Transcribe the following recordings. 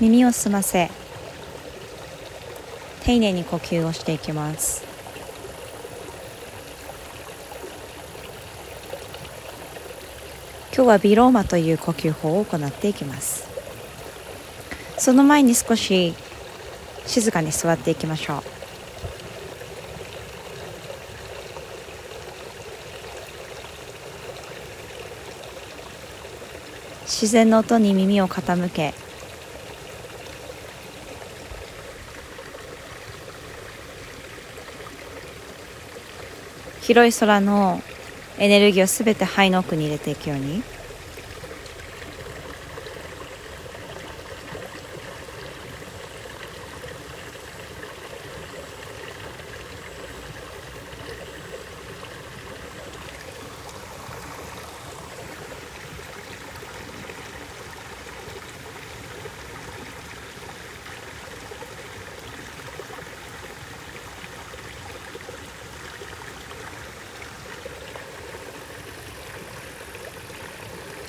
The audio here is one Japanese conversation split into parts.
耳を澄ませ丁寧に呼吸をしていきます。今日はビローマという呼吸法を行っていきます。その前に少し静かに座っていきましょう。自然の音に耳を傾け広い空のエネルギーを全て肺の奥に入れていくように。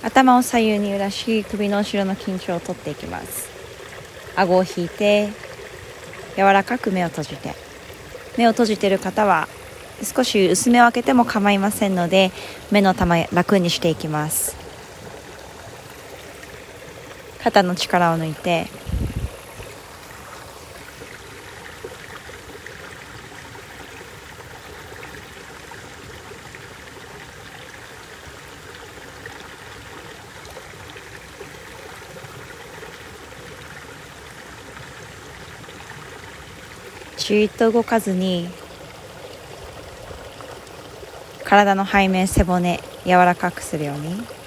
頭を左右に揺らし首の後ろの緊張を取っていきます。顎を引いて柔らかく目を閉じて。目を閉じている方は少し薄めを開けても構いませんので目の玉楽にしていきます。肩の力を抜いてじーっと動かずに体の背面背骨柔らかくするように。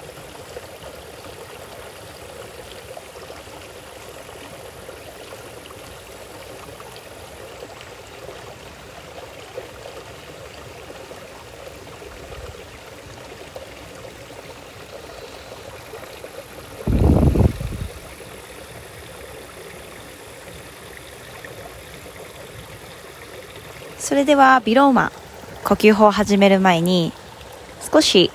それではビローマ呼吸法を始める前に少し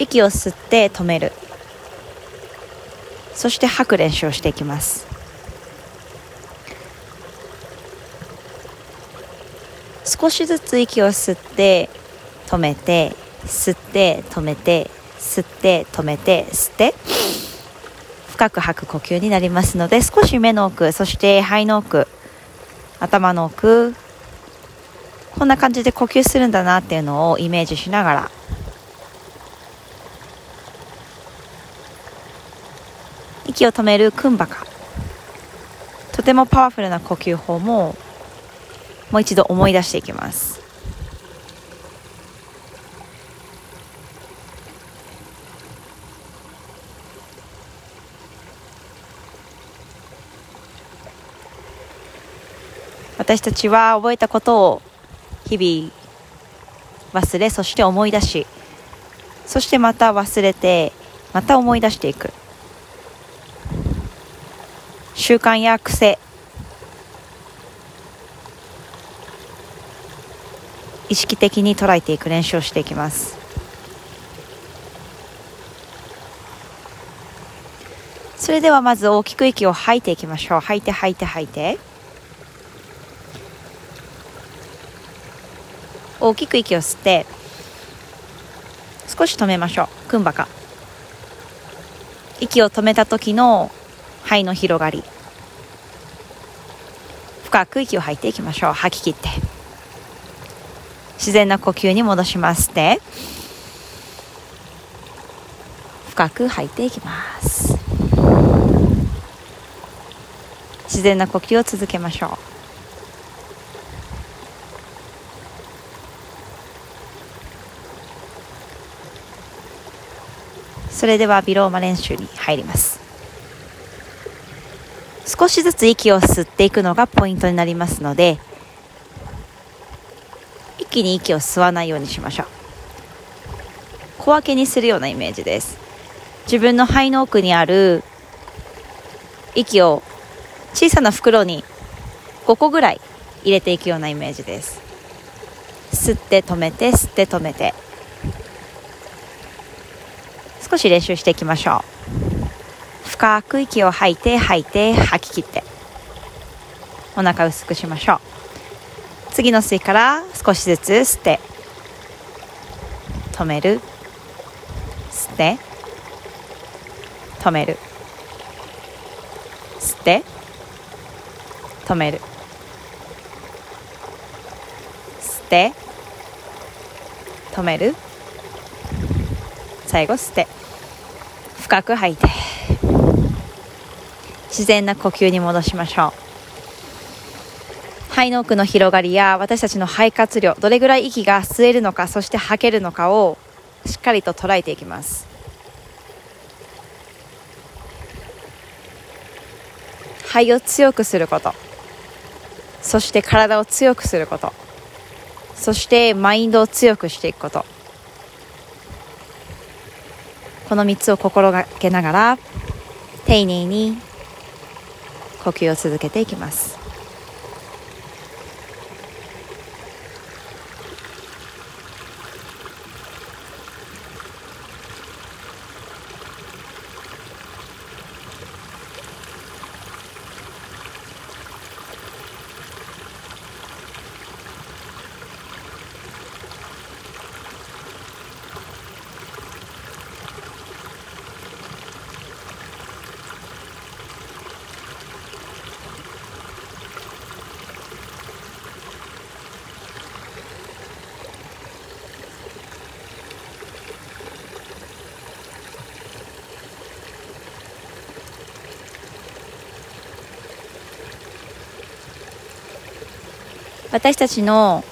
息を吸って止める。そして吐く練習をしていきます。少しずつ息を吸って止めて吸って止めて吸って止めて吸って深く吐く呼吸になりますので少し目の奥そして肺の奥頭の奥こんな感じで呼吸するんだなっていうのをイメージしながら息を止めるクンバカとてもパワフルな呼吸法ももう一度思い出していきます。私たちは覚えたことを日々忘れそして思い出しそしてまた忘れてまた思い出していく。習慣や癖。意識的に捉えていく練習をしていきます。それではまず大きく息を吐いていきましょう。吐いて吐いて吐いて。大きく息を吸って少し止めましょう。クンバカ息を止めた時の肺の広がり。深く息を吐いていきましょう。吐き切って。自然な呼吸に戻しますって。深く吐いていきます。自然な呼吸を続けましょう。それではビローマ練習に入ります。少しずつ息を吸っていくのがポイントになりますので一気に息を吸わないようにしましょう。小分けにするようなイメージです。自分の肺の奥にある息を小さな袋に5個ぐらい入れていくようなイメージです。吸って止めて吸って止めて。少し練習していきましょう。深く息を吐いて吐いて吐き切って。お腹薄くしましょう。次の吸いから少しずつ吸って。止める。吸って。止める。吸って。止める。吸って。止める。最後吸って。深く吐いて。自然な呼吸に戻しましょう。肺の奥の広がりや私たちの肺活量どれぐらい息が吸えるのかそして吐けるのかをしっかりと捉えていきます。肺を強くすること。そして体を強くすること。そしてマインドを強くしていくこと。この3つを心がけながら丁寧に呼吸を続けていきます。私たちの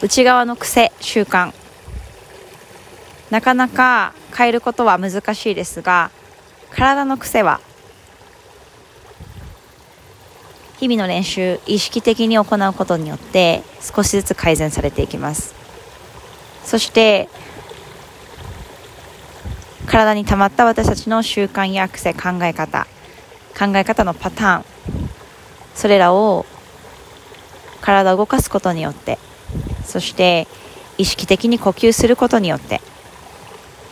内側の癖習慣。なかなか変えることは難しいですが体の癖は日々の練習意識的に行うことによって少しずつ改善されていきます。そして体に溜まった私たちの習慣や癖考え方考え方のパターンそれらを体を動かすことによってそして意識的に呼吸することによって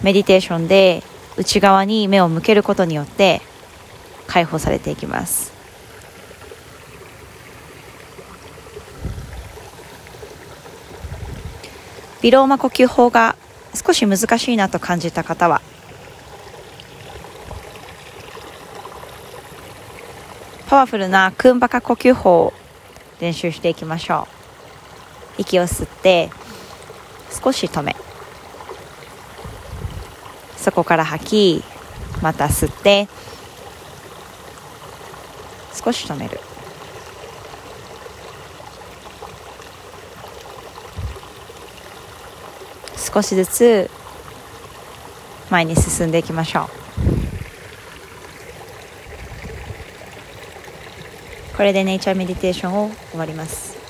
メディテーションで内側に目を向けることによって解放されていきます。ビローマ呼吸法が少し難しいなと感じた方はパワフルなクンバカ呼吸法を練習していきましょう。息を吸って少し止め。そこから吐きまた吸って少し止める。少しずつ前に進んでいきましょう。これでネイチャーメディテーションを終わります。